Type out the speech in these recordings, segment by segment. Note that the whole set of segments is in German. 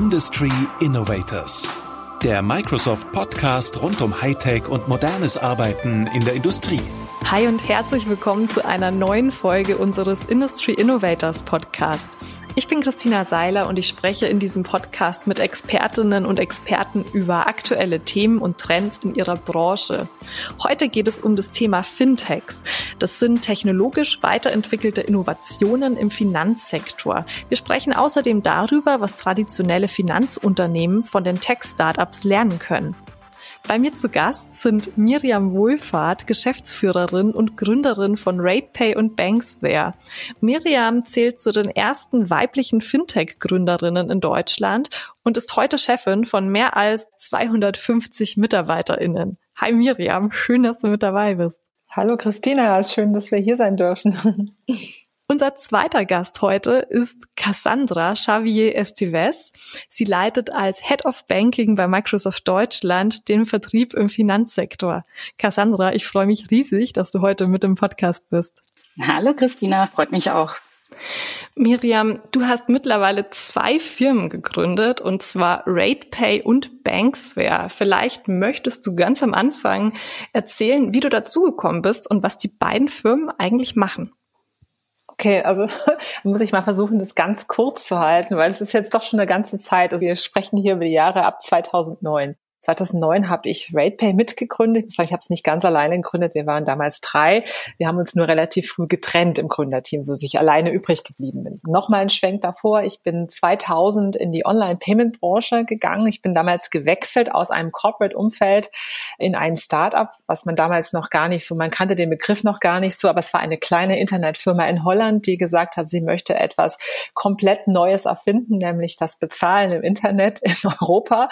Industry Innovators. Der Microsoft Podcast rund um Hightech und modernes Arbeiten in der Industrie. Hi und herzlich willkommen zu einer neuen Folge unseres Industry Innovators Podcast. Ich bin Christina Seiler und ich spreche in diesem Podcast mit Expertinnen und Experten über aktuelle Themen und Trends in ihrer Branche. Heute geht es um das Thema Fintechs. Das sind technologisch weiterentwickelte Innovationen im Finanzsektor. Wir sprechen außerdem darüber, was traditionelle Finanzunternehmen von den Tech-Startups lernen können. Bei mir zu Gast sind Miriam Wohlfahrt, Geschäftsführerin und Gründerin von RatePay und Banksware. Miriam zählt zu den ersten weiblichen Fintech-Gründerinnen in Deutschland und ist heute Chefin von mehr als 250 MitarbeiterInnen. Hi Miriam, schön, dass du mit dabei bist. Hallo Christina, ist schön, dass wir hier sein dürfen. Unser zweiter Gast heute ist Cassandra Xavier Estives. Sie leitet als Head of Banking bei Microsoft Deutschland den Vertrieb im Finanzsektor. Cassandra, ich freue mich riesig, dass du heute mit im Podcast bist. Hallo Christina, freut mich auch. Miriam, du hast mittlerweile zwei Firmen gegründet, und zwar RatePay und Banksware. Vielleicht möchtest du ganz am Anfang erzählen, wie du dazugekommen bist und was die beiden Firmen eigentlich machen. Okay, also muss ich mal versuchen, das ganz kurz zu halten, weil es ist jetzt doch schon eine ganze Zeit. Also wir sprechen hier über die Jahre ab 2009. 2009 habe ich RatePay mitgegründet. Ich, ich habe es nicht ganz alleine gegründet. Wir waren damals drei. Wir haben uns nur relativ früh getrennt im Gründerteam, so dass ich alleine übrig geblieben bin. Nochmal ein Schwenk davor. Ich bin 2000 in die Online-Payment-Branche gegangen. Ich bin damals gewechselt aus einem Corporate-Umfeld in ein Startup, was man damals noch gar nicht so, man kannte den Begriff noch gar nicht so, aber es war eine kleine Internetfirma in Holland, die gesagt hat, sie möchte etwas komplett Neues erfinden, nämlich das Bezahlen im Internet in Europa.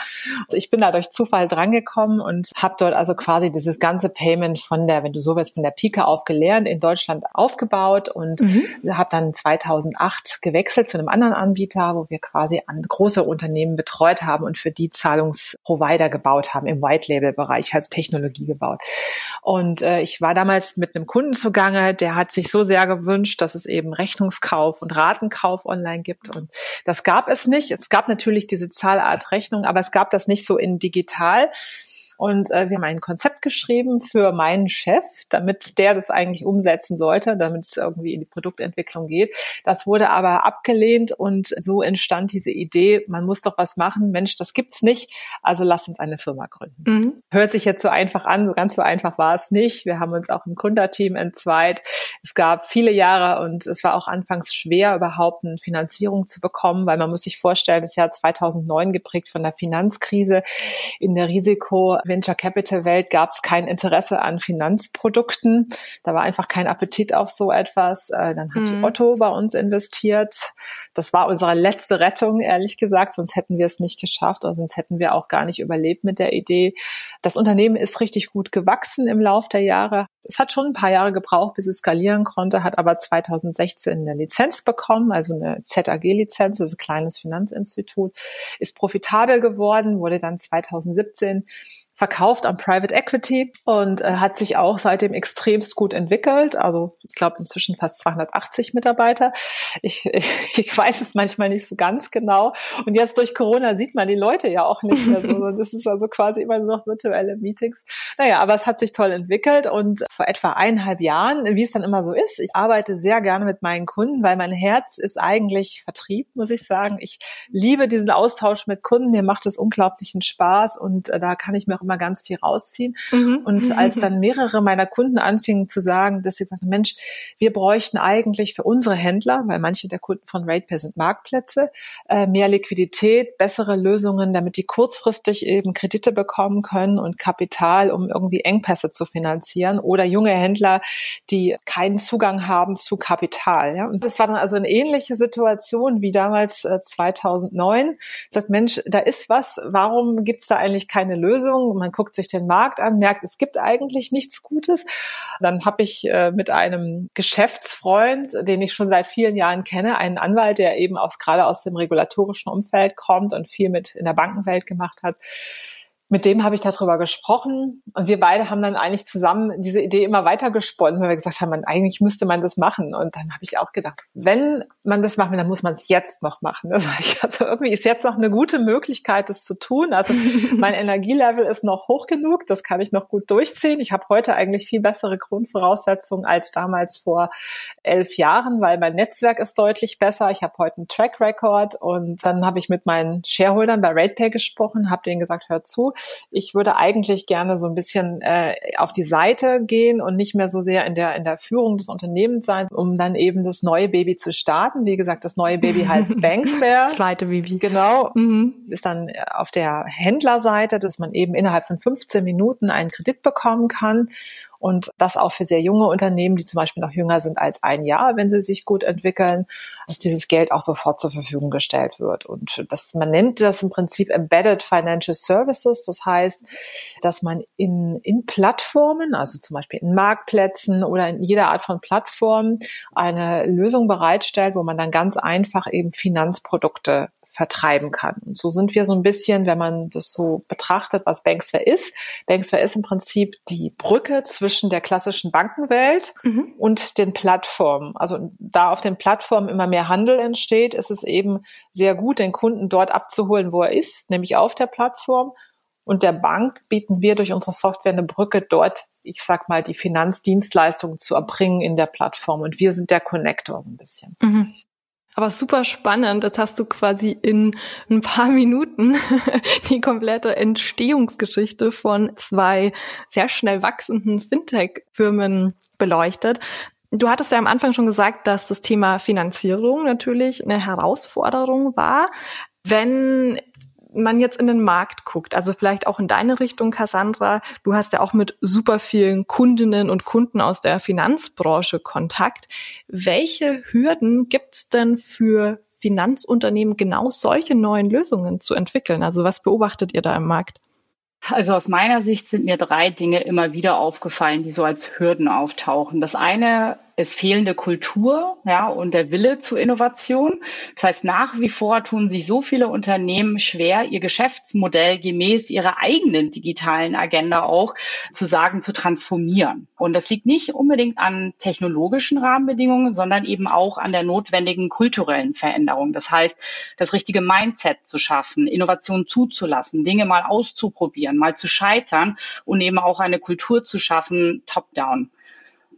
Ich bin dadurch Zufall drangekommen und habe dort also quasi dieses ganze Payment von der, wenn du so willst, von der Pike auf gelernt, in Deutschland aufgebaut und mhm. habe dann 2008 gewechselt zu einem anderen Anbieter, wo wir quasi an große Unternehmen betreut haben und für die Zahlungsprovider gebaut haben im White Label Bereich, also Technologie gebaut. Und äh, ich war damals mit einem Kunden zugange, der hat sich so sehr gewünscht, dass es eben Rechnungskauf und Ratenkauf online gibt und das gab es nicht. Es gab natürlich diese Zahlart Rechnung, aber es gab das nicht so in digital digital. Und äh, wir haben ein Konzept geschrieben für meinen Chef, damit der das eigentlich umsetzen sollte, damit es irgendwie in die Produktentwicklung geht. Das wurde aber abgelehnt und so entstand diese Idee, man muss doch was machen. Mensch, das gibt's nicht, also lass uns eine Firma gründen. Mhm. Hört sich jetzt so einfach an, so ganz so einfach war es nicht. Wir haben uns auch im Gründerteam entzweit. Es gab viele Jahre und es war auch anfangs schwer, überhaupt eine Finanzierung zu bekommen, weil man muss sich vorstellen, das Jahr 2009 geprägt von der Finanzkrise. In der Risiko Venture Capital Welt gab es kein Interesse an Finanzprodukten. Da war einfach kein Appetit auf so etwas. Äh, dann hat mhm. Otto bei uns investiert. Das war unsere letzte Rettung, ehrlich gesagt. Sonst hätten wir es nicht geschafft oder sonst hätten wir auch gar nicht überlebt mit der Idee. Das Unternehmen ist richtig gut gewachsen im Lauf der Jahre. Es hat schon ein paar Jahre gebraucht, bis es skalieren konnte, hat aber 2016 eine Lizenz bekommen, also eine ZAG-Lizenz, also ein kleines Finanzinstitut, ist profitabel geworden, wurde dann 2017 verkauft an Private Equity und äh, hat sich auch seitdem extremst gut entwickelt. Also ich glaube inzwischen fast 280 Mitarbeiter. Ich, ich, ich weiß es manchmal nicht so ganz genau. Und jetzt durch Corona sieht man die Leute ja auch nicht mehr so. Das ist also quasi immer nur noch virtuelle Meetings. Naja, aber es hat sich toll entwickelt und vor etwa eineinhalb Jahren, wie es dann immer so ist, ich arbeite sehr gerne mit meinen Kunden, weil mein Herz ist eigentlich Vertrieb, muss ich sagen. Ich liebe diesen Austausch mit Kunden. Mir macht es unglaublichen Spaß und äh, da kann ich mir auch immer ganz viel rausziehen. Mhm. Und als dann mehrere meiner Kunden anfingen zu sagen, dass sie sagten, Mensch, wir bräuchten eigentlich für unsere Händler, weil manche der Kunden von RatePay sind Marktplätze, äh, mehr Liquidität, bessere Lösungen, damit die kurzfristig eben Kredite bekommen können und Kapital, um irgendwie Engpässe zu finanzieren oder junge Händler, die keinen Zugang haben zu Kapital. Ja? Und das war dann also eine ähnliche Situation wie damals äh, 2009. Sagt, Mensch, da ist was, warum gibt es da eigentlich keine Lösung? Man guckt sich den Markt an, merkt, es gibt eigentlich nichts Gutes. Dann habe ich äh, mit einem Geschäftsfreund, den ich schon seit vielen Jahren kenne, einen Anwalt, der eben auch gerade aus dem regulatorischen Umfeld kommt und viel mit in der Bankenwelt gemacht hat, mit dem habe ich darüber gesprochen und wir beide haben dann eigentlich zusammen diese Idee immer weiter gesponnen, weil wir gesagt haben, man, eigentlich müsste man das machen. Und dann habe ich auch gedacht, wenn man das machen will, dann muss man es jetzt noch machen. Also, ich, also irgendwie ist jetzt noch eine gute Möglichkeit, das zu tun. Also mein Energielevel ist noch hoch genug, das kann ich noch gut durchziehen. Ich habe heute eigentlich viel bessere Grundvoraussetzungen als damals vor elf Jahren, weil mein Netzwerk ist deutlich besser. Ich habe heute einen Track Record und dann habe ich mit meinen Shareholdern bei RatePay gesprochen, habe denen gesagt, hört zu, ich würde eigentlich gerne so ein bisschen äh, auf die Seite gehen und nicht mehr so sehr in der, in der Führung des Unternehmens sein, um dann eben das neue Baby zu starten. Wie gesagt, das neue Baby heißt Banksware. Das zweite Baby. Genau. Mhm. Ist dann auf der Händlerseite, dass man eben innerhalb von 15 Minuten einen Kredit bekommen kann und das auch für sehr junge Unternehmen, die zum Beispiel noch jünger sind als ein Jahr, wenn sie sich gut entwickeln, dass dieses Geld auch sofort zur Verfügung gestellt wird. Und das, man nennt das im Prinzip Embedded Financial Services. Das heißt, dass man in, in Plattformen, also zum Beispiel in Marktplätzen oder in jeder Art von Plattform eine Lösung bereitstellt, wo man dann ganz einfach eben Finanzprodukte vertreiben kann. Und so sind wir so ein bisschen, wenn man das so betrachtet, was Banksware ist. Banksware ist im Prinzip die Brücke zwischen der klassischen Bankenwelt mhm. und den Plattformen. Also da auf den Plattformen immer mehr Handel entsteht, ist es eben sehr gut, den Kunden dort abzuholen, wo er ist, nämlich auf der Plattform. Und der Bank bieten wir durch unsere Software eine Brücke dort, ich sag mal, die Finanzdienstleistungen zu erbringen in der Plattform. Und wir sind der Connector so ein bisschen. Mhm. Aber super spannend. Jetzt hast du quasi in ein paar Minuten die komplette Entstehungsgeschichte von zwei sehr schnell wachsenden Fintech-Firmen beleuchtet. Du hattest ja am Anfang schon gesagt, dass das Thema Finanzierung natürlich eine Herausforderung war. Wenn man jetzt in den Markt guckt, also vielleicht auch in deine Richtung, Cassandra, du hast ja auch mit super vielen Kundinnen und Kunden aus der Finanzbranche Kontakt. Welche Hürden gibt's denn für Finanzunternehmen, genau solche neuen Lösungen zu entwickeln? Also was beobachtet ihr da im Markt? Also aus meiner Sicht sind mir drei Dinge immer wieder aufgefallen, die so als Hürden auftauchen. Das eine ist fehlende Kultur ja, und der Wille zur Innovation. Das heißt, nach wie vor tun sich so viele Unternehmen schwer, ihr Geschäftsmodell gemäß ihrer eigenen digitalen Agenda auch zu sagen, zu transformieren. Und das liegt nicht unbedingt an technologischen Rahmenbedingungen, sondern eben auch an der notwendigen kulturellen Veränderung. Das heißt, das richtige Mindset zu schaffen, Innovation zuzulassen, Dinge mal auszuprobieren, mal zu scheitern und eben auch eine Kultur zu schaffen, top-down.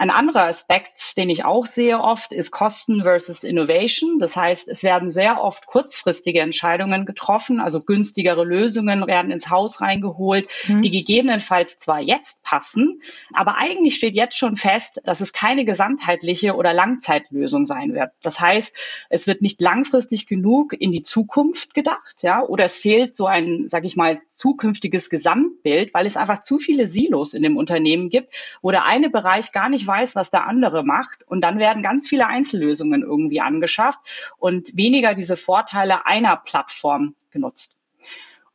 Ein anderer Aspekt, den ich auch sehe oft, ist Kosten versus Innovation. Das heißt, es werden sehr oft kurzfristige Entscheidungen getroffen, also günstigere Lösungen werden ins Haus reingeholt, mhm. die gegebenenfalls zwar jetzt passen, aber eigentlich steht jetzt schon fest, dass es keine gesamtheitliche oder Langzeitlösung sein wird. Das heißt, es wird nicht langfristig genug in die Zukunft gedacht, ja, oder es fehlt so ein, sag ich mal, zukünftiges Gesamtbild, weil es einfach zu viele Silos in dem Unternehmen gibt, wo der eine Bereich gar nicht weiß, was der andere macht. Und dann werden ganz viele Einzellösungen irgendwie angeschafft und weniger diese Vorteile einer Plattform genutzt.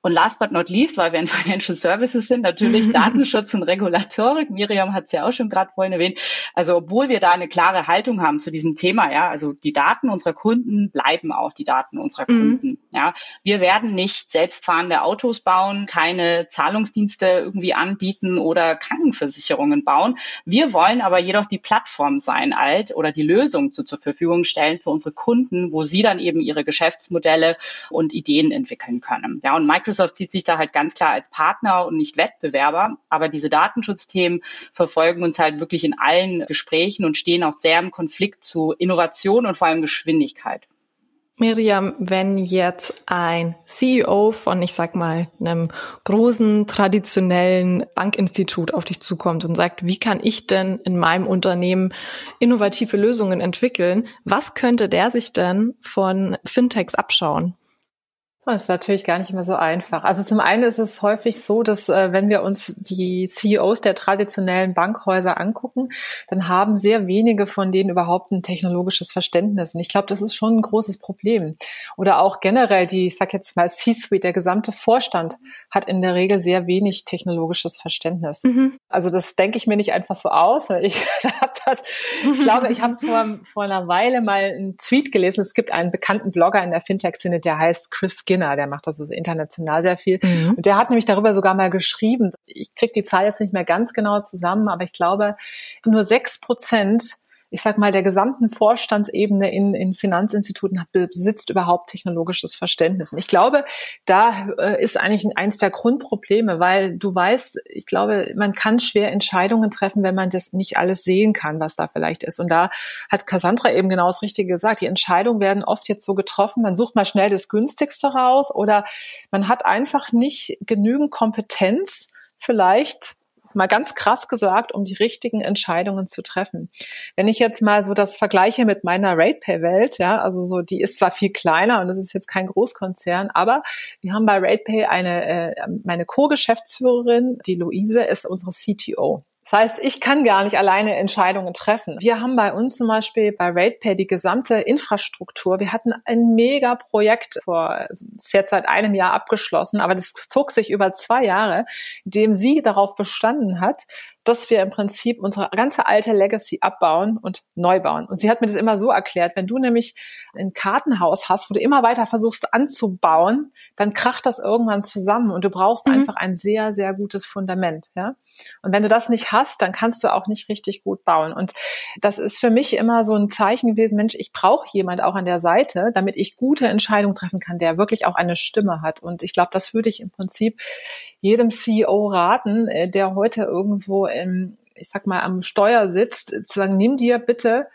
Und last but not least, weil wir in Financial Services sind, natürlich Datenschutz und Regulatorik. Miriam hat es ja auch schon gerade vorhin erwähnt. Also obwohl wir da eine klare Haltung haben zu diesem Thema, ja, also die Daten unserer Kunden bleiben auch die Daten unserer mhm. Kunden. Ja, wir werden nicht selbstfahrende Autos bauen, keine Zahlungsdienste irgendwie anbieten oder Krankenversicherungen bauen. Wir wollen aber jedoch die Plattform sein, alt oder die Lösung zu, zur Verfügung stellen für unsere Kunden, wo sie dann eben ihre Geschäftsmodelle und Ideen entwickeln können. Ja, und Microsoft Microsoft sieht sich da halt ganz klar als Partner und nicht Wettbewerber. Aber diese Datenschutzthemen verfolgen uns halt wirklich in allen Gesprächen und stehen auch sehr im Konflikt zu Innovation und vor allem Geschwindigkeit. Miriam, wenn jetzt ein CEO von, ich sag mal, einem großen traditionellen Bankinstitut auf dich zukommt und sagt, wie kann ich denn in meinem Unternehmen innovative Lösungen entwickeln? Was könnte der sich denn von Fintechs abschauen? Das ist natürlich gar nicht mehr so einfach. Also zum einen ist es häufig so, dass äh, wenn wir uns die CEOs der traditionellen Bankhäuser angucken, dann haben sehr wenige von denen überhaupt ein technologisches Verständnis. Und ich glaube, das ist schon ein großes Problem. Oder auch generell die, ich sag jetzt mal C-Suite, der gesamte Vorstand hat in der Regel sehr wenig technologisches Verständnis. Mhm. Also das denke ich mir nicht einfach so aus. Ich habe das, ich glaube, ich habe vor, vor einer Weile mal einen Tweet gelesen. Es gibt einen bekannten Blogger in der Fintech-Szene, der heißt Chris Gill Skinner, der macht das international sehr viel. Mhm. Und der hat nämlich darüber sogar mal geschrieben, ich kriege die Zahl jetzt nicht mehr ganz genau zusammen, aber ich glaube, nur sechs Prozent ich sag mal, der gesamten Vorstandsebene in, in Finanzinstituten besitzt überhaupt technologisches Verständnis. Und ich glaube, da äh, ist eigentlich eins der Grundprobleme, weil du weißt, ich glaube, man kann schwer Entscheidungen treffen, wenn man das nicht alles sehen kann, was da vielleicht ist. Und da hat Cassandra eben genau das Richtige gesagt. Die Entscheidungen werden oft jetzt so getroffen, man sucht mal schnell das günstigste raus oder man hat einfach nicht genügend Kompetenz, vielleicht mal ganz krass gesagt, um die richtigen Entscheidungen zu treffen. Wenn ich jetzt mal so das vergleiche mit meiner RatePay-Welt, ja, also so, die ist zwar viel kleiner und es ist jetzt kein Großkonzern, aber wir haben bei RatePay eine, äh, meine Co-Geschäftsführerin, die Luise, ist unsere CTO. Das heißt, ich kann gar nicht alleine Entscheidungen treffen. Wir haben bei uns zum Beispiel bei RatePay die gesamte Infrastruktur. Wir hatten ein mega Projekt vor, also ist jetzt seit einem Jahr abgeschlossen, aber das zog sich über zwei Jahre, in dem sie darauf bestanden hat, dass wir im Prinzip unsere ganze alte Legacy abbauen und neu bauen. Und sie hat mir das immer so erklärt, wenn du nämlich ein Kartenhaus hast, wo du immer weiter versuchst anzubauen, dann kracht das irgendwann zusammen und du brauchst mhm. einfach ein sehr, sehr gutes Fundament. Ja? Und wenn du das nicht hast, dann kannst du auch nicht richtig gut bauen. Und das ist für mich immer so ein Zeichen gewesen, Mensch, ich brauche jemand auch an der Seite, damit ich gute Entscheidungen treffen kann, der wirklich auch eine Stimme hat. Und ich glaube, das würde ich im Prinzip jedem CEO raten, äh, der heute irgendwo ähm, ich sag mal, am Steuer sitzt, zu sagen, nimm dir bitte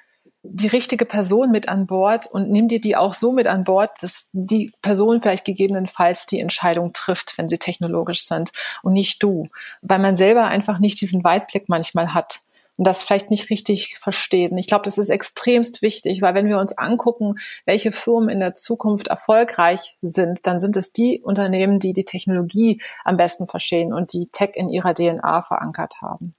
die richtige Person mit an Bord und nimm dir die auch so mit an Bord, dass die Person vielleicht gegebenenfalls die Entscheidung trifft, wenn sie technologisch sind und nicht du, weil man selber einfach nicht diesen Weitblick manchmal hat und das vielleicht nicht richtig versteht. Und ich glaube, das ist extremst wichtig, weil wenn wir uns angucken, welche Firmen in der Zukunft erfolgreich sind, dann sind es die Unternehmen, die die Technologie am besten verstehen und die Tech in ihrer DNA verankert haben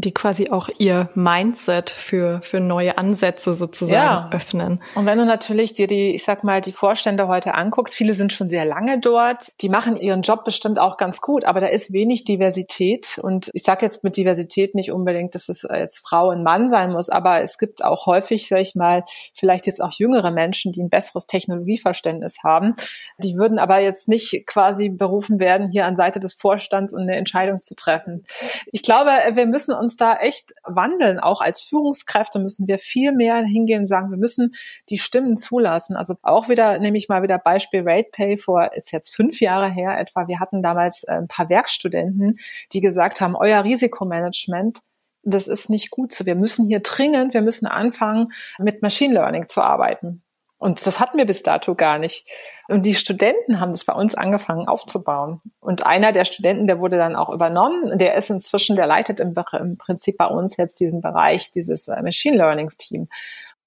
die quasi auch ihr Mindset für, für neue Ansätze sozusagen ja. öffnen. Und wenn du natürlich dir die, ich sag mal, die Vorstände heute anguckst, viele sind schon sehr lange dort, die machen ihren Job bestimmt auch ganz gut, aber da ist wenig Diversität. Und ich sage jetzt mit Diversität nicht unbedingt, dass es jetzt Frau und Mann sein muss, aber es gibt auch häufig, sag ich mal, vielleicht jetzt auch jüngere Menschen, die ein besseres Technologieverständnis haben. Die würden aber jetzt nicht quasi berufen werden, hier an Seite des Vorstands und eine Entscheidung zu treffen. Ich glaube, wir müssen uns da echt wandeln. Auch als Führungskräfte müssen wir viel mehr hingehen und sagen, wir müssen die Stimmen zulassen. Also auch wieder, nehme ich mal wieder Beispiel RatePay vor, ist jetzt fünf Jahre her etwa. Wir hatten damals äh, ein paar Werkstudenten, die gesagt haben, euer Risikomanagement das ist nicht gut so. Wir müssen hier dringend, wir müssen anfangen, mit Machine Learning zu arbeiten. Und das hatten wir bis dato gar nicht. Und die Studenten haben das bei uns angefangen aufzubauen. Und einer der Studenten, der wurde dann auch übernommen, der ist inzwischen, der leitet im, im Prinzip bei uns jetzt diesen Bereich, dieses äh, Machine Learnings Team.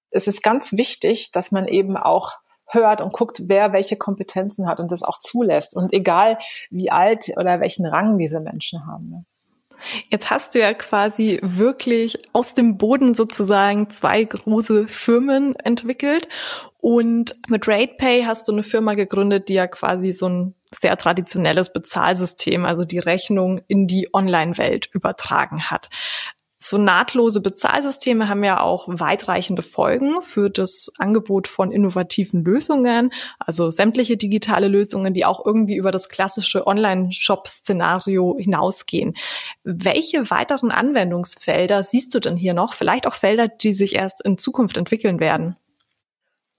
Es ist ganz wichtig, dass man eben auch hört und guckt, wer welche Kompetenzen hat und das auch zulässt. Und egal wie alt oder welchen Rang diese Menschen haben. Ne? Jetzt hast du ja quasi wirklich aus dem Boden sozusagen zwei große Firmen entwickelt und mit RatePay hast du eine Firma gegründet, die ja quasi so ein sehr traditionelles Bezahlsystem, also die Rechnung in die Online-Welt übertragen hat. So nahtlose Bezahlsysteme haben ja auch weitreichende Folgen für das Angebot von innovativen Lösungen, also sämtliche digitale Lösungen, die auch irgendwie über das klassische Online-Shop-Szenario hinausgehen. Welche weiteren Anwendungsfelder siehst du denn hier noch? Vielleicht auch Felder, die sich erst in Zukunft entwickeln werden?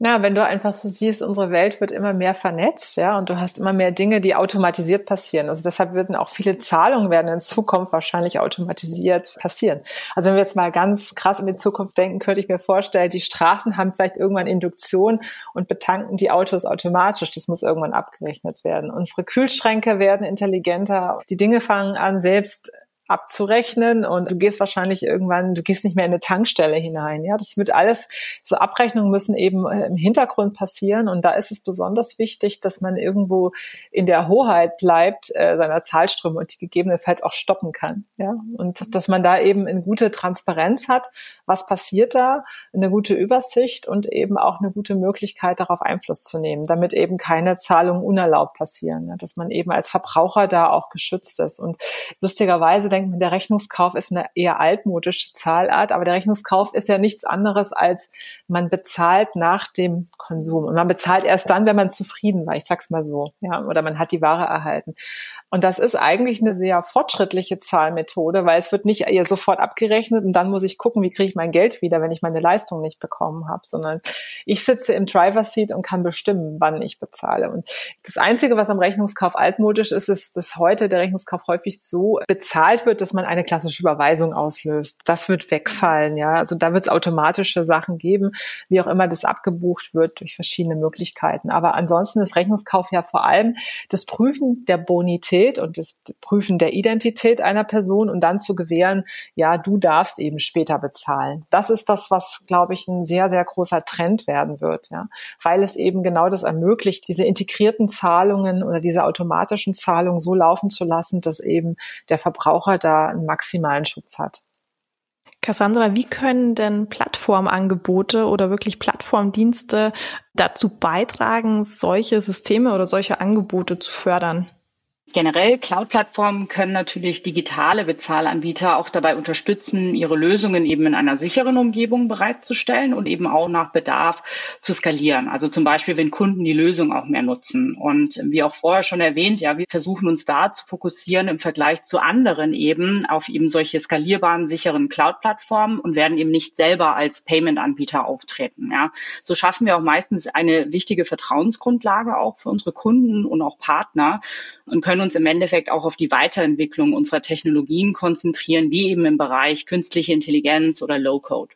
Ja, wenn du einfach so siehst, unsere Welt wird immer mehr vernetzt, ja, und du hast immer mehr Dinge, die automatisiert passieren. Also deshalb würden auch viele Zahlungen werden in Zukunft wahrscheinlich automatisiert passieren. Also wenn wir jetzt mal ganz krass in die Zukunft denken, könnte ich mir vorstellen, die Straßen haben vielleicht irgendwann Induktion und betanken die Autos automatisch. Das muss irgendwann abgerechnet werden. Unsere Kühlschränke werden intelligenter. Die Dinge fangen an, selbst abzurechnen und du gehst wahrscheinlich irgendwann, du gehst nicht mehr in eine Tankstelle hinein. Ja, das wird alles, so Abrechnungen müssen eben äh, im Hintergrund passieren und da ist es besonders wichtig, dass man irgendwo in der Hoheit bleibt äh, seiner Zahlströme und die gegebenenfalls auch stoppen kann. Ja, und dass man da eben eine gute Transparenz hat, was passiert da, eine gute Übersicht und eben auch eine gute Möglichkeit, darauf Einfluss zu nehmen, damit eben keine Zahlungen unerlaubt passieren, ja, dass man eben als Verbraucher da auch geschützt ist und lustigerweise denkt der Rechnungskauf ist eine eher altmodische Zahlart, aber der Rechnungskauf ist ja nichts anderes als man bezahlt nach dem Konsum und man bezahlt erst dann, wenn man zufrieden war. Ich sag's mal so, ja, oder man hat die Ware erhalten. Und das ist eigentlich eine sehr fortschrittliche Zahlmethode, weil es wird nicht eher sofort abgerechnet und dann muss ich gucken, wie kriege ich mein Geld wieder, wenn ich meine Leistung nicht bekommen habe, sondern ich sitze im Driver Seat und kann bestimmen, wann ich bezahle. Und das Einzige, was am Rechnungskauf altmodisch ist, ist, dass heute der Rechnungskauf häufig so bezahlt wird, dass man eine klassische Überweisung auslöst. Das wird wegfallen, ja. Also da wird es automatische Sachen geben, wie auch immer das abgebucht wird durch verschiedene Möglichkeiten. Aber ansonsten ist Rechnungskauf ja vor allem das Prüfen der Bonität und das Prüfen der Identität einer Person und dann zu gewähren, ja, du darfst eben später bezahlen. Das ist das, was, glaube ich, ein sehr, sehr großer Trend werden wird, ja, weil es eben genau das ermöglicht, diese integrierten Zahlungen oder diese automatischen Zahlungen so laufen zu lassen, dass eben der Verbraucher da einen maximalen Schutz hat. Cassandra, wie können denn Plattformangebote oder wirklich Plattformdienste dazu beitragen, solche Systeme oder solche Angebote zu fördern? Generell Cloud-Plattformen können natürlich digitale Bezahlanbieter auch dabei unterstützen, ihre Lösungen eben in einer sicheren Umgebung bereitzustellen und eben auch nach Bedarf zu skalieren. Also zum Beispiel, wenn Kunden die Lösung auch mehr nutzen. Und wie auch vorher schon erwähnt, ja, wir versuchen uns da zu fokussieren im Vergleich zu anderen eben auf eben solche skalierbaren, sicheren Cloud-Plattformen und werden eben nicht selber als Payment-Anbieter auftreten. Ja. So schaffen wir auch meistens eine wichtige Vertrauensgrundlage auch für unsere Kunden und auch Partner und können uns im Endeffekt auch auf die Weiterentwicklung unserer Technologien konzentrieren, wie eben im Bereich künstliche Intelligenz oder Low-Code.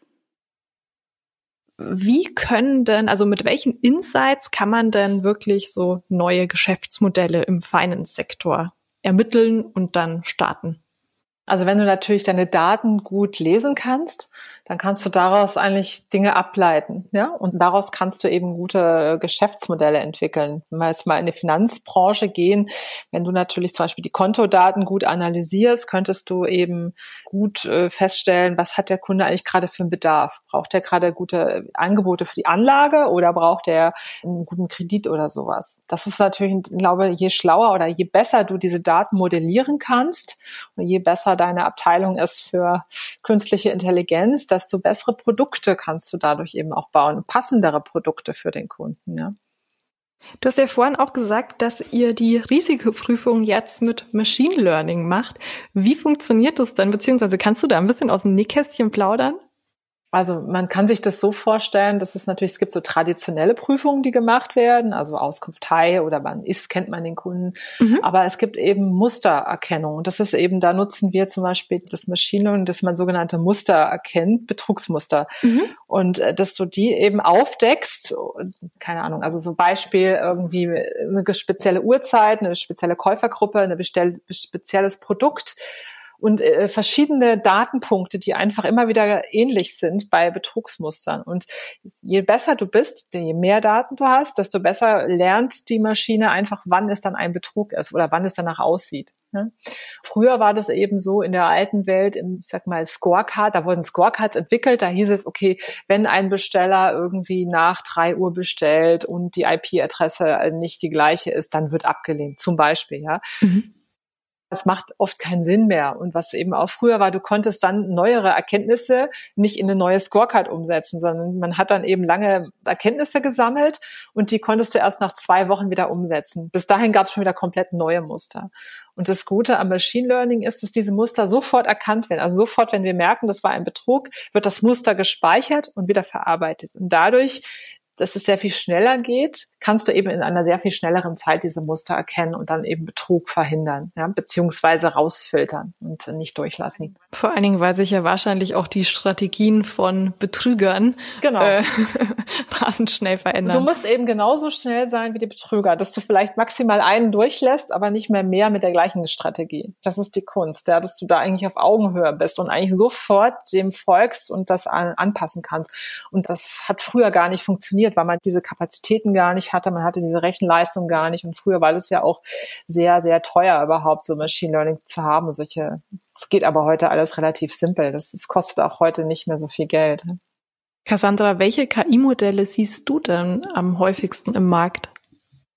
Wie können denn, also mit welchen Insights kann man denn wirklich so neue Geschäftsmodelle im Finance-Sektor ermitteln und dann starten? Also wenn du natürlich deine Daten gut lesen kannst, dann kannst du daraus eigentlich Dinge ableiten, ja, und daraus kannst du eben gute Geschäftsmodelle entwickeln. Wenn wir jetzt mal in die Finanzbranche gehen, wenn du natürlich zum Beispiel die Kontodaten gut analysierst, könntest du eben gut äh, feststellen, was hat der Kunde eigentlich gerade für einen Bedarf? Braucht er gerade gute Angebote für die Anlage oder braucht er einen guten Kredit oder sowas? Das ist natürlich, ich glaube, je schlauer oder je besser du diese Daten modellieren kannst und je besser deine Abteilung ist für künstliche Intelligenz, desto bessere Produkte kannst du dadurch eben auch bauen, passendere Produkte für den Kunden. Ja. Du hast ja vorhin auch gesagt, dass ihr die Risikoprüfung jetzt mit Machine Learning macht. Wie funktioniert das dann? Beziehungsweise kannst du da ein bisschen aus dem Nähkästchen plaudern? Also man kann sich das so vorstellen, dass es natürlich, es gibt so traditionelle Prüfungen, die gemacht werden, also Auskunft Hai oder man ist, kennt man den Kunden. Mhm. Aber es gibt eben Mustererkennung. Und das ist eben, da nutzen wir zum Beispiel das Machine Learning, dass man sogenannte Muster erkennt, Betrugsmuster. Mhm. Und äh, dass du die eben aufdeckst, keine Ahnung, also so Beispiel irgendwie eine spezielle Uhrzeit, eine spezielle Käufergruppe, ein spezielles Produkt und äh, verschiedene Datenpunkte, die einfach immer wieder ähnlich sind bei Betrugsmustern. Und je besser du bist, je mehr Daten du hast, desto besser lernt die Maschine einfach, wann es dann ein Betrug ist oder wann es danach aussieht. Ne? Früher war das eben so in der alten Welt, im, ich sag mal, Scorecard, da wurden Scorecards entwickelt, da hieß es, okay, wenn ein Besteller irgendwie nach drei Uhr bestellt und die IP-Adresse nicht die gleiche ist, dann wird abgelehnt, zum Beispiel, ja. Mhm. Das macht oft keinen Sinn mehr. Und was eben auch früher war, du konntest dann neuere Erkenntnisse nicht in eine neue Scorecard umsetzen, sondern man hat dann eben lange Erkenntnisse gesammelt und die konntest du erst nach zwei Wochen wieder umsetzen. Bis dahin gab es schon wieder komplett neue Muster. Und das Gute am Machine Learning ist, dass diese Muster sofort erkannt werden. Also sofort, wenn wir merken, das war ein Betrug, wird das Muster gespeichert und wieder verarbeitet. Und dadurch dass es sehr viel schneller geht, kannst du eben in einer sehr viel schnelleren Zeit diese Muster erkennen und dann eben Betrug verhindern, ja, beziehungsweise rausfiltern und nicht durchlassen. Vor allen Dingen, weil sich ja wahrscheinlich auch die Strategien von Betrügern genau. äh, rasend schnell verändern. Du musst eben genauso schnell sein wie die Betrüger, dass du vielleicht maximal einen durchlässt, aber nicht mehr mehr mit der gleichen Strategie. Das ist die Kunst, ja, dass du da eigentlich auf Augenhöhe bist und eigentlich sofort dem folgst und das an, anpassen kannst. Und das hat früher gar nicht funktioniert funktioniert, weil man diese Kapazitäten gar nicht hatte, man hatte diese Rechenleistung gar nicht und früher war es ja auch sehr, sehr teuer überhaupt so Machine Learning zu haben und solche, es geht aber heute alles relativ simpel, das, das kostet auch heute nicht mehr so viel Geld. Cassandra, welche KI-Modelle siehst du denn am häufigsten im Markt?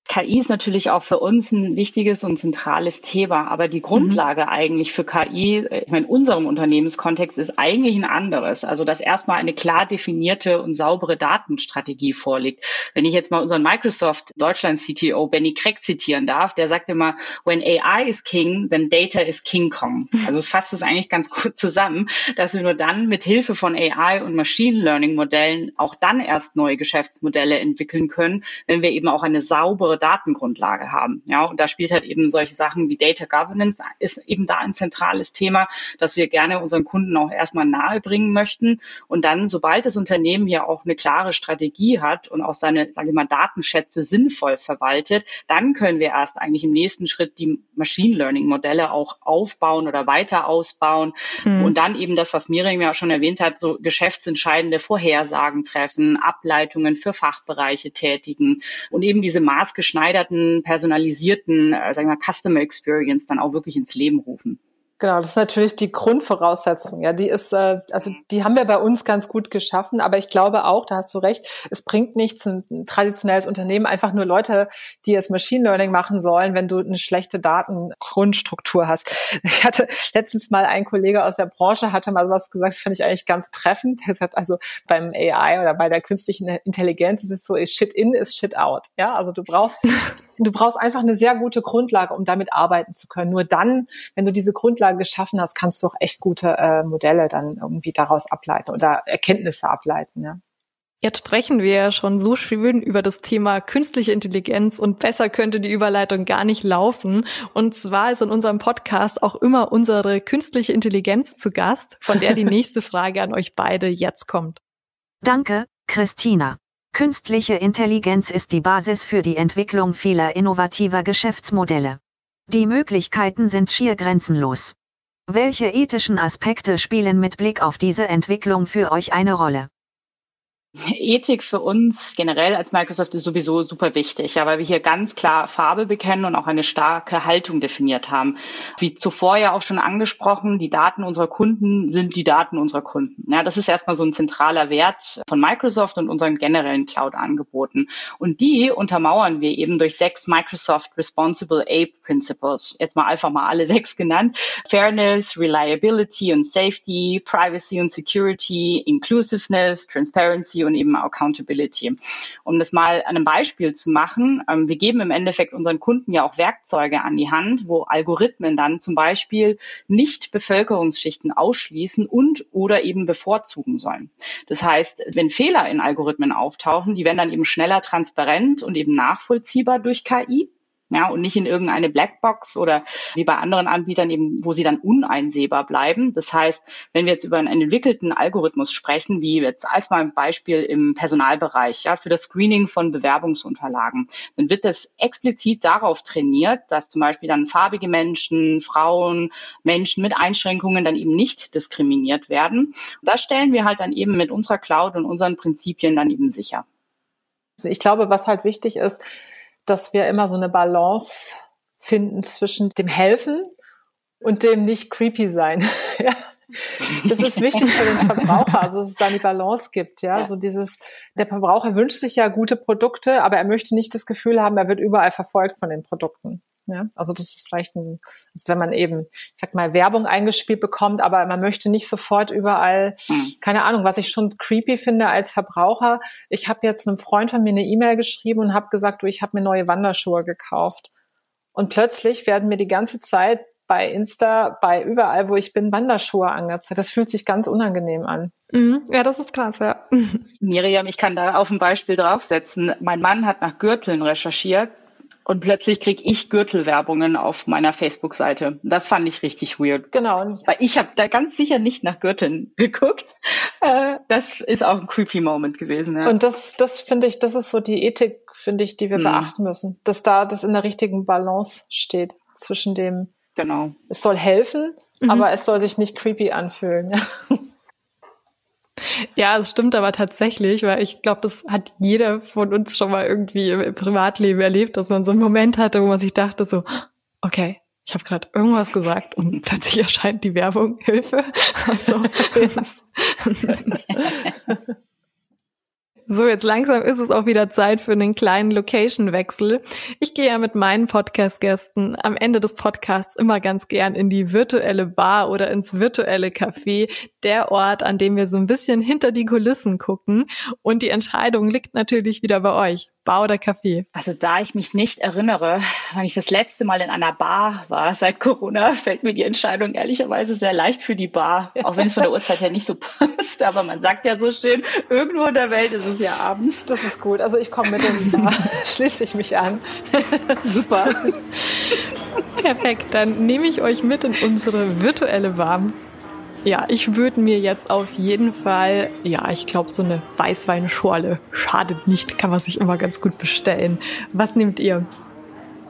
KI ist natürlich auch für uns ein wichtiges und zentrales Thema, aber die Grundlage mhm. eigentlich für KI, äh, ich meine, in unserem Unternehmenskontext ist eigentlich ein anderes. Also, dass erstmal eine klar definierte und saubere Datenstrategie vorliegt. Wenn ich jetzt mal unseren Microsoft Deutschland CTO Benny Craig zitieren darf, der sagt immer, when AI is king, then data is King Kong. Also es fasst es eigentlich ganz gut zusammen, dass wir nur dann mit Hilfe von AI und Machine Learning Modellen auch dann erst neue Geschäftsmodelle entwickeln können, wenn wir eben auch eine saubere Datengrundlage haben. Ja, und da spielt halt eben solche Sachen wie Data Governance ist eben da ein zentrales Thema, das wir gerne unseren Kunden auch erstmal nahe bringen möchten. Und dann, sobald das Unternehmen ja auch eine klare Strategie hat und auch seine, sage ich mal, Datenschätze sinnvoll verwaltet, dann können wir erst eigentlich im nächsten Schritt die Machine Learning Modelle auch aufbauen oder weiter ausbauen mhm. und dann eben das, was Miriam ja auch schon erwähnt hat, so geschäftsentscheidende Vorhersagen treffen, Ableitungen für Fachbereiche tätigen und eben diese maßgeschnitterten maßgeschneiderten, personalisierten, äh, sagen wir mal, Customer Experience dann auch wirklich ins Leben rufen. Genau, das ist natürlich die Grundvoraussetzung. Ja, die ist, äh, also die haben wir bei uns ganz gut geschaffen. Aber ich glaube auch, da hast du recht, es bringt nichts, ein, ein traditionelles Unternehmen einfach nur Leute, die jetzt Machine Learning machen sollen, wenn du eine schlechte Datengrundstruktur hast. Ich hatte letztens mal ein Kollege aus der Branche hatte mal was gesagt, das fand ich eigentlich ganz treffend. Er sagt also beim AI oder bei der künstlichen Intelligenz ist es so, Shit in ist Shit out. Ja, also du brauchst du brauchst einfach eine sehr gute Grundlage, um damit arbeiten zu können. Nur dann, wenn du diese Grundlage geschaffen hast, kannst du auch echt gute äh, Modelle dann irgendwie daraus ableiten oder Erkenntnisse ableiten. Ja. Jetzt sprechen wir ja schon so schön über das Thema künstliche Intelligenz und besser könnte die Überleitung gar nicht laufen. Und zwar ist in unserem Podcast auch immer unsere künstliche Intelligenz zu Gast, von der die nächste Frage an euch beide jetzt kommt. Danke, Christina. Künstliche Intelligenz ist die Basis für die Entwicklung vieler innovativer Geschäftsmodelle. Die Möglichkeiten sind schier grenzenlos. Welche ethischen Aspekte spielen mit Blick auf diese Entwicklung für euch eine Rolle? Ethik für uns generell als Microsoft ist sowieso super wichtig, ja, weil wir hier ganz klar Farbe bekennen und auch eine starke Haltung definiert haben. Wie zuvor ja auch schon angesprochen, die Daten unserer Kunden sind die Daten unserer Kunden. Ja, das ist erstmal so ein zentraler Wert von Microsoft und unseren generellen Cloud-Angeboten. Und die untermauern wir eben durch sechs Microsoft Responsible Ape Principles. Jetzt mal einfach mal alle sechs genannt. Fairness, Reliability und Safety, Privacy und Security, Inclusiveness, Transparency und eben Accountability. Um das mal an einem Beispiel zu machen, ähm, wir geben im Endeffekt unseren Kunden ja auch Werkzeuge an die Hand, wo Algorithmen dann zum Beispiel nicht Bevölkerungsschichten ausschließen und oder eben bevorzugen sollen. Das heißt, wenn Fehler in Algorithmen auftauchen, die werden dann eben schneller transparent und eben nachvollziehbar durch KI ja, und nicht in irgendeine Blackbox oder wie bei anderen Anbietern eben, wo sie dann uneinsehbar bleiben. Das heißt, wenn wir jetzt über einen entwickelten Algorithmus sprechen, wie jetzt als mal ein Beispiel im Personalbereich, ja, für das Screening von Bewerbungsunterlagen, dann wird das explizit darauf trainiert, dass zum Beispiel dann farbige Menschen, Frauen, Menschen mit Einschränkungen dann eben nicht diskriminiert werden. Und das stellen wir halt dann eben mit unserer Cloud und unseren Prinzipien dann eben sicher. Also ich glaube, was halt wichtig ist, dass wir immer so eine Balance finden zwischen dem Helfen und dem nicht creepy sein. ja. Das ist wichtig für den Verbraucher, also dass es da eine Balance gibt, ja. So dieses, der Verbraucher wünscht sich ja gute Produkte, aber er möchte nicht das Gefühl haben, er wird überall verfolgt von den Produkten. Ja, also das ist vielleicht ein, also wenn man eben, ich sag mal, Werbung eingespielt bekommt, aber man möchte nicht sofort überall, mhm. keine Ahnung, was ich schon creepy finde als Verbraucher. Ich habe jetzt einem Freund von mir eine E-Mail geschrieben und habe gesagt, du, ich habe mir neue Wanderschuhe gekauft. Und plötzlich werden mir die ganze Zeit bei Insta, bei überall, wo ich bin, Wanderschuhe angezeigt. Das fühlt sich ganz unangenehm an. Mhm. Ja, das ist krass, ja. Miriam, ich kann da auf ein Beispiel draufsetzen. Mein Mann hat nach Gürteln recherchiert und plötzlich kriege ich Gürtelwerbungen auf meiner Facebook-Seite. Das fand ich richtig weird. Genau. Weil ich habe da ganz sicher nicht nach Gürteln geguckt. Äh, das ist auch ein creepy Moment gewesen. Ja. Und das, das finde ich, das ist so die Ethik, finde ich, die wir hm. beachten müssen, dass da das in der richtigen Balance steht zwischen dem. Genau. Es soll helfen, mhm. aber es soll sich nicht creepy anfühlen. Ja, es stimmt aber tatsächlich, weil ich glaube, das hat jeder von uns schon mal irgendwie im Privatleben erlebt, dass man so einen Moment hatte, wo man sich dachte so, okay, ich habe gerade irgendwas gesagt und plötzlich erscheint die Werbung Hilfe. Also, So, jetzt langsam ist es auch wieder Zeit für einen kleinen Location-Wechsel. Ich gehe ja mit meinen Podcast-Gästen am Ende des Podcasts immer ganz gern in die virtuelle Bar oder ins virtuelle Café, der Ort, an dem wir so ein bisschen hinter die Kulissen gucken. Und die Entscheidung liegt natürlich wieder bei euch. Bar oder Café? Also da ich mich nicht erinnere, wann ich das letzte Mal in einer Bar war seit Corona, fällt mir die Entscheidung ehrlicherweise sehr leicht für die Bar, auch wenn es von der Uhrzeit her nicht so passt. Aber man sagt ja so schön, irgendwo in der Welt ist es ja abends. Das ist gut. Also ich komme mit in die Bar, schließe ich mich an. Super. Perfekt, dann nehme ich euch mit in unsere virtuelle Warm. Ja, ich würde mir jetzt auf jeden Fall, ja, ich glaube, so eine Weißweinschorle schadet nicht, kann man sich immer ganz gut bestellen. Was nehmt ihr?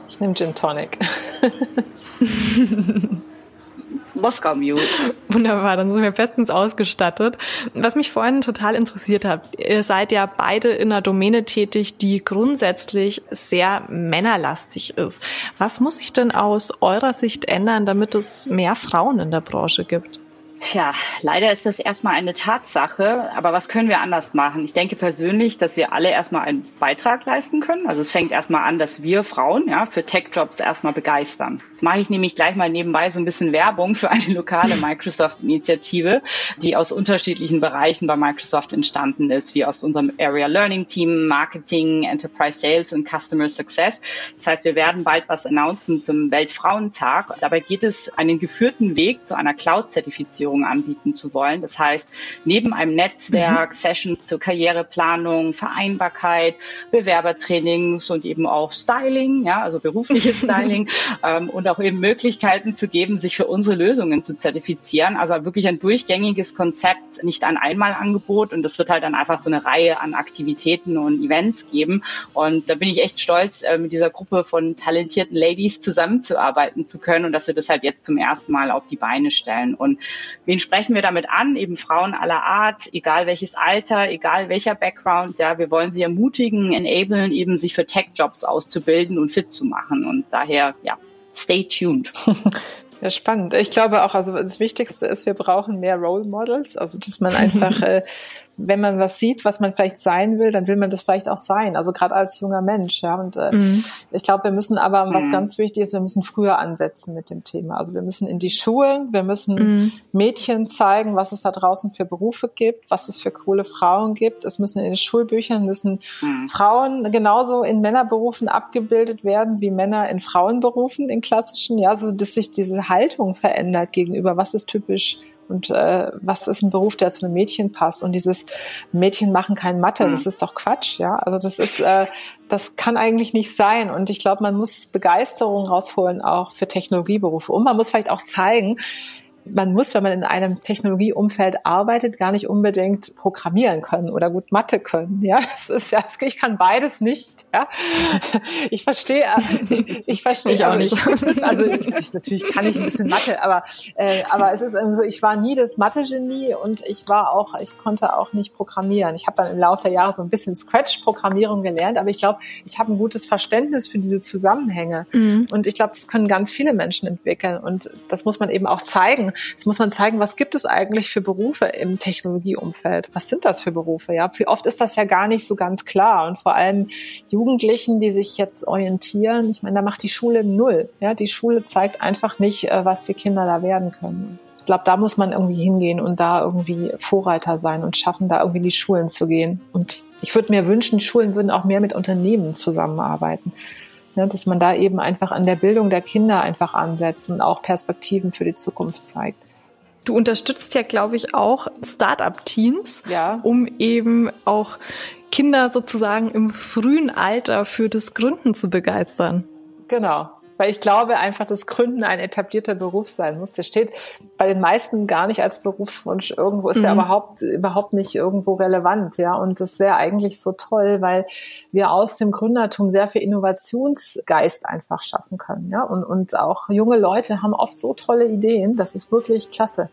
Ich nehme Gin Tonic. Moskau Mule. Wunderbar, dann sind wir bestens ausgestattet. Was mich vorhin total interessiert hat, ihr seid ja beide in einer Domäne tätig, die grundsätzlich sehr männerlastig ist. Was muss sich denn aus eurer Sicht ändern, damit es mehr Frauen in der Branche gibt? Tja, leider ist das erstmal eine Tatsache, aber was können wir anders machen? Ich denke persönlich, dass wir alle erstmal einen Beitrag leisten können. Also es fängt erstmal an, dass wir Frauen ja, für Tech-Jobs erstmal begeistern. Jetzt mache ich nämlich gleich mal nebenbei so ein bisschen Werbung für eine lokale Microsoft-Initiative, die aus unterschiedlichen Bereichen bei Microsoft entstanden ist, wie aus unserem Area Learning Team, Marketing, Enterprise Sales und Customer Success. Das heißt, wir werden bald was announcen zum Weltfrauentag. Dabei geht es einen geführten Weg zu einer Cloud-Zertifizierung Digitalisierung anbieten zu wollen. Das heißt, neben einem Netzwerk, mhm. Sessions zur Karriereplanung, Vereinbarkeit, Bewerbertrainings und eben auch Styling, ja, also berufliches Styling ähm, und auch eben Möglichkeiten zu geben, sich für unsere Lösungen zu zertifizieren. Also wirklich ein durchgängiges Konzept, nicht ein Einmalangebot und das wird halt dann einfach so eine Reihe an Aktivitäten und Events geben. Und da bin ich echt stolz, äh, mit dieser Gruppe von talentierten Ladies zusammenzuarbeiten zu können und dass wir das halt jetzt zum ersten Mal auf die Beine stellen. Und Wen sprechen wir damit an? Eben Frauen aller Art, egal welches Alter, egal welcher Background. Ja, wir wollen sie ermutigen, enablen, eben sich für Tech-Jobs auszubilden und fit zu machen. Und daher, ja, stay tuned. Ja, spannend. Ich glaube auch, also das Wichtigste ist, wir brauchen mehr Role Models, also dass man einfach äh, wenn man was sieht, was man vielleicht sein will, dann will man das vielleicht auch sein. Also gerade als junger Mensch, ja. Und äh, mhm. ich glaube, wir müssen aber, was mhm. ganz wichtig ist, wir müssen früher ansetzen mit dem Thema. Also wir müssen in die Schulen, wir müssen mhm. Mädchen zeigen, was es da draußen für Berufe gibt, was es für coole Frauen gibt. Es müssen in den Schulbüchern müssen mhm. Frauen genauso in Männerberufen abgebildet werden wie Männer in Frauenberufen, in klassischen, ja, so dass sich diese Haltung verändert gegenüber, was ist typisch und äh, was ist ein Beruf, der zu einem Mädchen passt und dieses Mädchen machen kein Mathe, mhm. das ist doch Quatsch, ja. Also das ist, äh, das kann eigentlich nicht sein und ich glaube, man muss Begeisterung rausholen auch für Technologieberufe und man muss vielleicht auch zeigen, man muss, wenn man in einem Technologieumfeld arbeitet, gar nicht unbedingt programmieren können oder gut Mathe können. Ja, es ist ja, ich kann beides nicht. Ja, ich verstehe, äh, ich verstehe ich auch nicht. Also ich, natürlich kann ich ein bisschen Mathe, aber äh, aber es ist so, ich war nie das Mathe-Genie und ich war auch, ich konnte auch nicht programmieren. Ich habe dann im Laufe der Jahre so ein bisschen Scratch-Programmierung gelernt, aber ich glaube, ich habe ein gutes Verständnis für diese Zusammenhänge mhm. und ich glaube, das können ganz viele Menschen entwickeln und das muss man eben auch zeigen Jetzt muss man zeigen, was gibt es eigentlich für Berufe im Technologieumfeld? Was sind das für Berufe? Ja, wie oft ist das ja gar nicht so ganz klar. Und vor allem Jugendlichen, die sich jetzt orientieren, ich meine, da macht die Schule null. Ja, die Schule zeigt einfach nicht, äh, was die Kinder da werden können. Ich glaube, da muss man irgendwie hingehen und da irgendwie Vorreiter sein und schaffen, da irgendwie in die Schulen zu gehen. Und ich würde mir wünschen, Schulen würden auch mehr mit Unternehmen zusammenarbeiten. Ne, dass man da eben einfach an der Bildung der Kinder einfach ansetzt und auch Perspektiven für die Zukunft zeigt. Du unterstützt ja, glaube ich, auch Start-up-Teams, ja. um eben auch Kinder sozusagen im frühen Alter für das Gründen zu begeistern. Genau, weil ich glaube einfach, dass Gründen ein etablierter Beruf sein muss. Der steht bei den meisten gar nicht als Berufswunsch irgendwo, ist mhm. der überhaupt, überhaupt nicht irgendwo relevant, ja. Und das wäre eigentlich so toll, weil wir aus dem Gründertum sehr viel Innovationsgeist einfach schaffen können, ja. Und, und auch junge Leute haben oft so tolle Ideen, das ist wirklich klasse.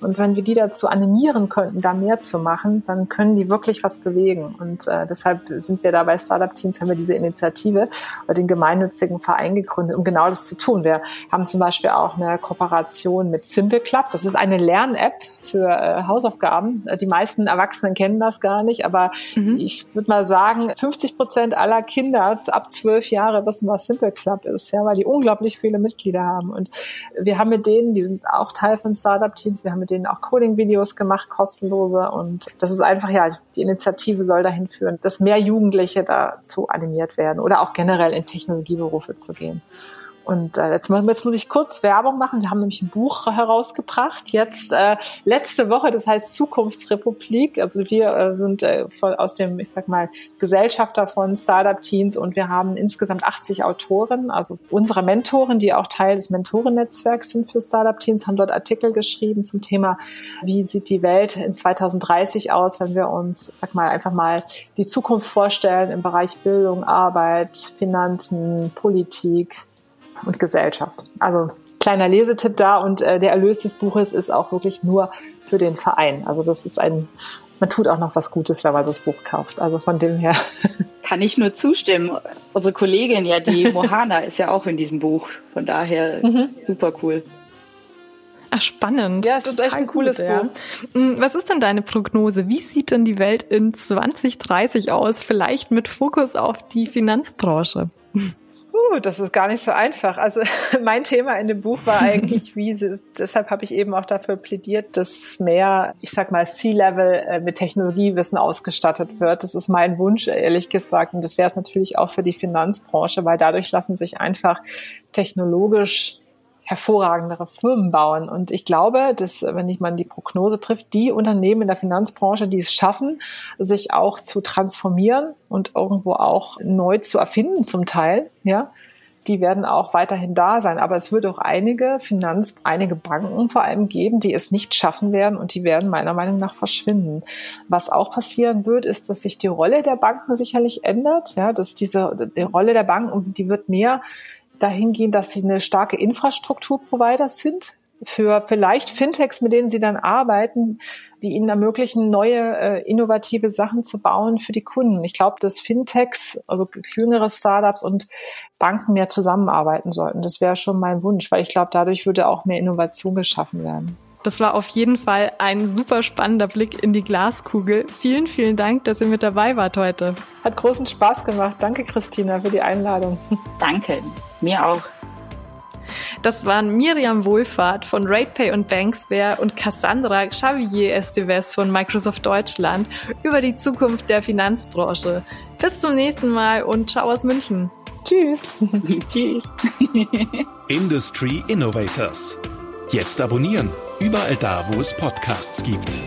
Und wenn wir die dazu animieren könnten, da mehr zu machen, dann können die wirklich was bewegen. Und äh, deshalb sind wir da bei Startup Teams, haben wir diese Initiative oder den gemeinnützigen Verein gegründet, um genau das zu tun. Wir haben zum Beispiel auch eine Kooperation mit Simple Club. Das ist eine Lern-App für äh, Hausaufgaben. Die meisten Erwachsenen kennen das gar nicht, aber mhm. ich würde mal sagen, 50 Prozent aller Kinder ab zwölf Jahre wissen, was Simple Club ist, ja, weil die unglaublich viele Mitglieder haben. Und wir haben mit denen, die sind auch Teil von Startup Teams, wir haben mit denen auch Coding-Videos gemacht, kostenlose. Und das ist einfach, ja, die Initiative soll dahin führen, dass mehr Jugendliche dazu animiert werden oder auch generell in Technologieberufe zu gehen. Und äh, jetzt, jetzt muss ich kurz Werbung machen. Wir haben nämlich ein Buch herausgebracht. Jetzt äh, letzte Woche, das heißt Zukunftsrepublik. Also wir äh, sind äh, von, aus dem, ich sag mal, Gesellschafter von Startup Teens und wir haben insgesamt 80 Autoren. Also unsere Mentoren, die auch Teil des Mentorennetzwerks sind für Startup Teens, haben dort Artikel geschrieben zum Thema, wie sieht die Welt in 2030 aus, wenn wir uns, sag mal, einfach mal die Zukunft vorstellen im Bereich Bildung, Arbeit, Finanzen, Politik, und Gesellschaft. Also kleiner Lesetipp da und äh, der Erlös des Buches ist auch wirklich nur für den Verein. Also das ist ein, man tut auch noch was Gutes, wenn man das Buch kauft. Also von dem her. Kann ich nur zustimmen. Unsere Kollegin, ja, die Mohana, ist ja auch in diesem Buch. Von daher mhm. super cool. Ach, spannend. Ja, es ist echt ein cooles gut, Buch. Ja. Mm, was ist denn deine Prognose? Wie sieht denn die Welt in 2030 aus? Vielleicht mit Fokus auf die Finanzbranche. Uh, das ist gar nicht so einfach. Also mein Thema in dem Buch war eigentlich, wie sie, deshalb habe ich eben auch dafür plädiert, dass mehr, ich sag mal, C-Level äh, mit Technologiewissen ausgestattet wird. Das ist mein Wunsch, ehrlich gesagt. Und das wäre es natürlich auch für die Finanzbranche, weil dadurch lassen sich einfach technologisch hervorragendere Firmen bauen. Und ich glaube, dass, wenn ich mal die Prognose trifft, die Unternehmen in der Finanzbranche, die es schaffen, sich auch zu transformieren und irgendwo auch neu zu erfinden zum Teil, ja, die werden auch weiterhin da sein. Aber es wird auch einige Finanz, einige Banken vor allem geben, die es nicht schaffen werden und die werden meiner Meinung nach verschwinden. Was auch passieren wird, ist, dass sich die Rolle der Banken sicherlich ändert. Ja, dass diese, die Rolle der Banken, die wird mehr dahingehend, dass sie eine starke Infrastrukturprovider sind für vielleicht Fintechs, mit denen sie dann arbeiten, die ihnen ermöglichen, neue äh, innovative Sachen zu bauen für die Kunden. Ich glaube, dass Fintechs, also jüngere Startups und Banken mehr zusammenarbeiten sollten. Das wäre schon mein Wunsch, weil ich glaube, dadurch würde auch mehr Innovation geschaffen werden. Das war auf jeden Fall ein super spannender Blick in die Glaskugel. Vielen, vielen Dank, dass ihr mit dabei wart heute. Hat großen Spaß gemacht. Danke, Christina, für die Einladung. Danke, mir auch. Das waren Miriam Wohlfahrt von RatePay und Banksware und Cassandra Xavier Esteves von Microsoft Deutschland über die Zukunft der Finanzbranche. Bis zum nächsten Mal und ciao aus München. Tschüss. Tschüss. Industry Innovators. Jetzt abonnieren. Überall da, wo es Podcasts gibt.